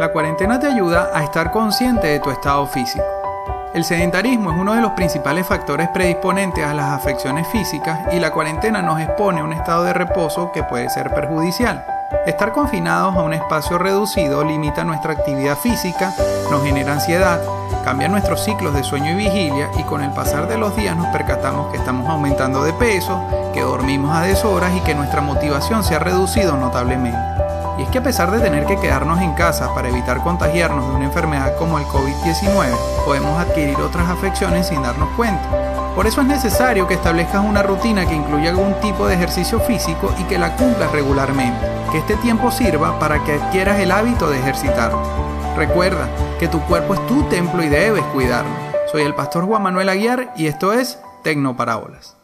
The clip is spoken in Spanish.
La cuarentena te ayuda a estar consciente de tu estado físico. El sedentarismo es uno de los principales factores predisponentes a las afecciones físicas y la cuarentena nos expone a un estado de reposo que puede ser perjudicial. Estar confinados a un espacio reducido limita nuestra actividad física, nos genera ansiedad, cambia nuestros ciclos de sueño y vigilia y con el pasar de los días nos percatamos que estamos aumentando de peso, que dormimos a deshoras y que nuestra motivación se ha reducido notablemente. Y es que a pesar de tener que quedarnos en casa para evitar contagiarnos de una enfermedad como el COVID-19, podemos adquirir otras afecciones sin darnos cuenta. Por eso es necesario que establezcas una rutina que incluya algún tipo de ejercicio físico y que la cumplas regularmente. Que este tiempo sirva para que adquieras el hábito de ejercitarte. Recuerda que tu cuerpo es tu templo y debes cuidarlo. Soy el pastor Juan Manuel Aguiar y esto es Tecnoparábolas.